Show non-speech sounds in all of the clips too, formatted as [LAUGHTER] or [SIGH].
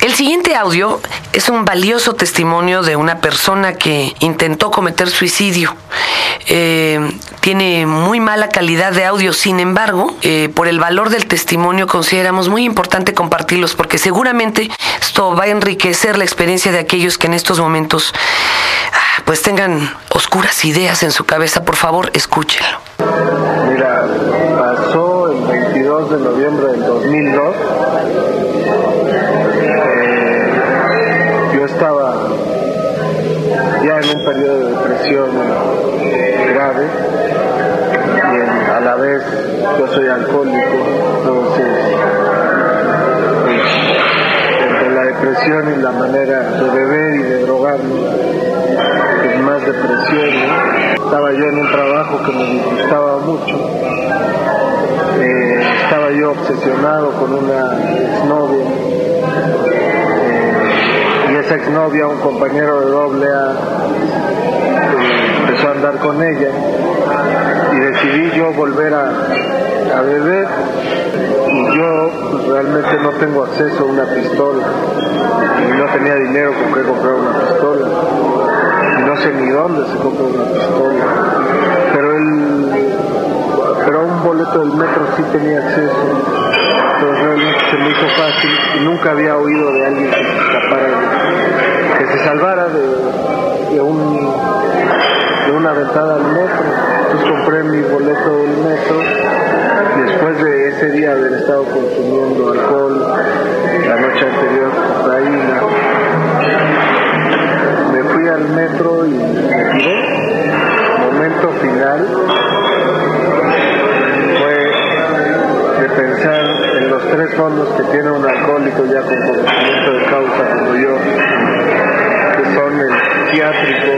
El siguiente audio es un valioso testimonio de una persona que intentó cometer suicidio. Eh, tiene muy mala calidad de audio, sin embargo, eh, por el valor del testimonio consideramos muy importante compartirlos porque seguramente esto va a enriquecer la experiencia de aquellos que en estos momentos ah, pues tengan oscuras ideas en su cabeza. Por favor, escúchenlo. Mira, del 2002. Eh, yo estaba ya en un periodo de depresión grave y a la vez yo soy alcohólico, entonces pues, entre la depresión y la manera de beber y de drogarme, pues más depresión, estaba yo en un trabajo que me disgustaba mucho, obsesionado con una exnovia. Eh, y esa exnovia, un compañero de doble A, empezó a andar con ella. Y decidí yo volver a, a beber. Y yo realmente no tengo acceso a una pistola. Y no tenía dinero con qué comprar una pistola. Y no sé ni dónde se compra una pistola pero del metro sí tenía acceso entonces realmente se me hizo fácil y nunca había oído de alguien que se escapara que se salvara de, de un de una ventada al metro. Entonces compré mi boleto del metro después de ese día haber estado consumiendo alcohol, la noche anterior tiene un alcohólico ya con conocimiento de causa como yo, que son el psiquiátrico,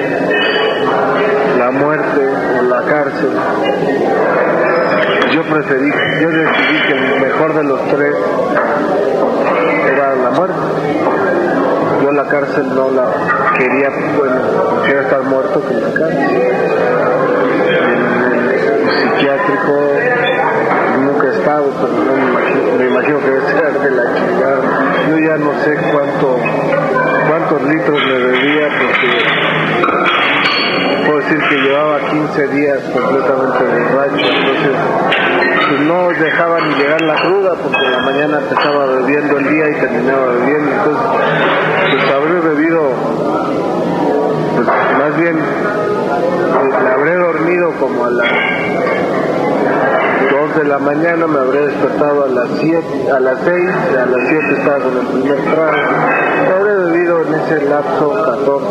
la muerte o la cárcel. Yo preferí, yo decidí que el mejor de los tres era la muerte. Yo la cárcel no la quería, bueno, prefiero estar muerto que la cárcel. El psiquiátrico nunca he estado, pero no me imagino, me imagino que debe completamente borracho, entonces pues, no dejaba ni llegar la cruda porque en la mañana empezaba bebiendo el día y terminaba bebiendo, entonces pues habré bebido, pues más bien pues, habré dormido como a las 2 de la mañana, me habré despertado a las 7, a las 6, a las 7 estaba con el primer trago, habré bebido en ese lapso 14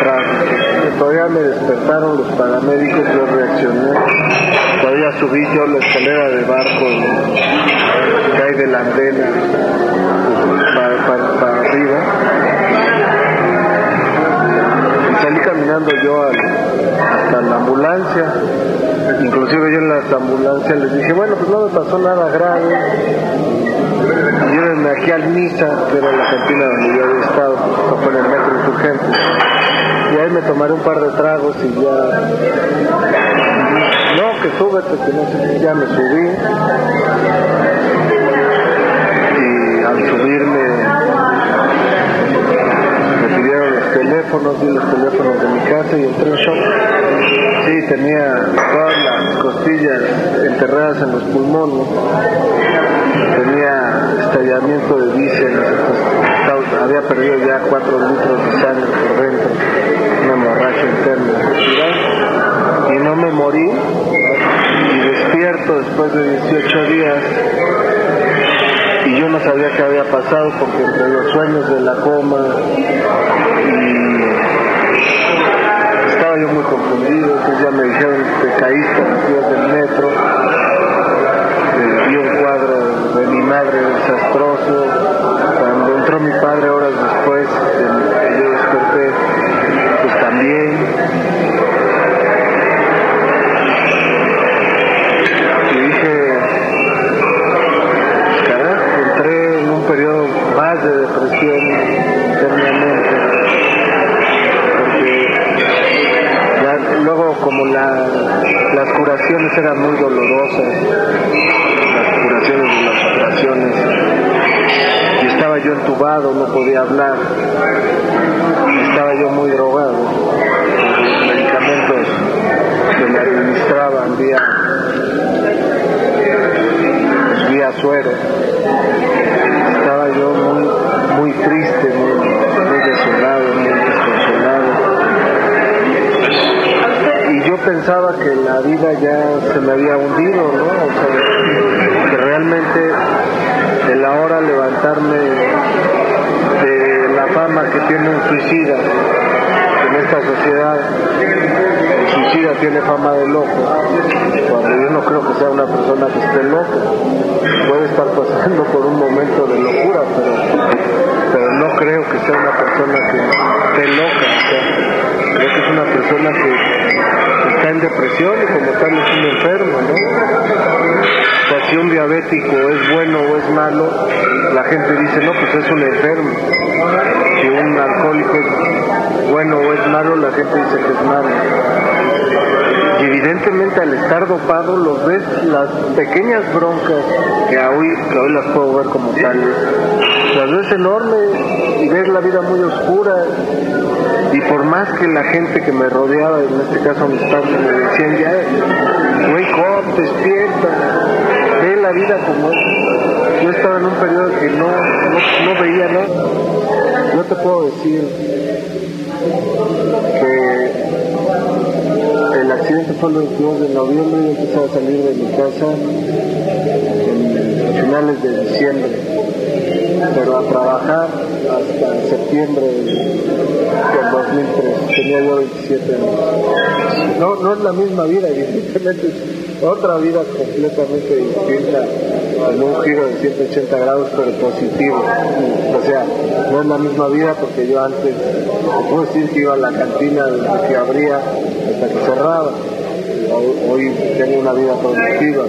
tragos. Todavía me despertaron los paramédicos, yo reaccioné. Todavía subí yo la escalera de barco que hay de la andena para, para- para arriba. Y salí caminando yo al- hasta la ambulancia. Yo las ambulancias les dije, bueno, pues no me pasó nada grave. Llévenme aquí al Misa, que era la cantina donde yo había estado, fue en el metro insurgente. Y ahí me tomaré un par de tragos y ya. No, que súbete, que no sé ya me subí. Y al subirme teléfonos, di los teléfonos de mi casa y entré en shock. Sí, tenía todas las costillas enterradas en los pulmones tenía estallamiento de vísceras, había perdido ya 4 litros de sangre por dentro, una hemorragia interna. Y no me morí, y despierto después de 18 días, y yo no sabía qué había pasado porque entre los sueños de la coma no podía hablar, estaba yo muy drogado, los medicamentos que me administraban vía, pues, vía suero, estaba yo muy, muy triste, muy, muy desolado, muy desconsolado. Y yo pensaba que la vida ya se me había hundido, ¿no? O sea, que realmente el ahora levantarme que tiene un suicida en esta sociedad. El suicida tiene fama de loco, cuando yo no creo que sea una persona que esté loco. Puede estar pasando por un momento de locura, pero, pero no creo que sea una persona que esté loca. creo que es una persona que está en depresión y como tal es un enfermo, ¿no? si un diabético es bueno o es malo, la gente dice, no, pues es un enfermo. Si un alcohólico es bueno o es malo, la gente dice que es malo. Y evidentemente al estar dopado los ves las pequeñas broncas que hoy, que hoy las puedo ver como tales, las ves enormes y ves la vida muy oscura y por más que la gente que me rodeaba, en este caso mis padres, me decían ya, wake up, despierta, ve la vida como es. Yo estaba en un periodo que no, no, veía nada. Te puedo decir que el accidente fue el 22 de noviembre, yo empecé a salir de mi casa en finales de diciembre, pero a trabajar hasta septiembre del 2003, tenía yo 27 años. No, no es la misma vida, [LAUGHS] evidentemente es otra vida completamente distinta, en un giro de 180 grados, pero positivo. O sea, no es la misma vida porque yo antes, puedo decir que iba a la cantina desde que abría hasta que cerraba. Hoy, hoy tengo una vida productiva.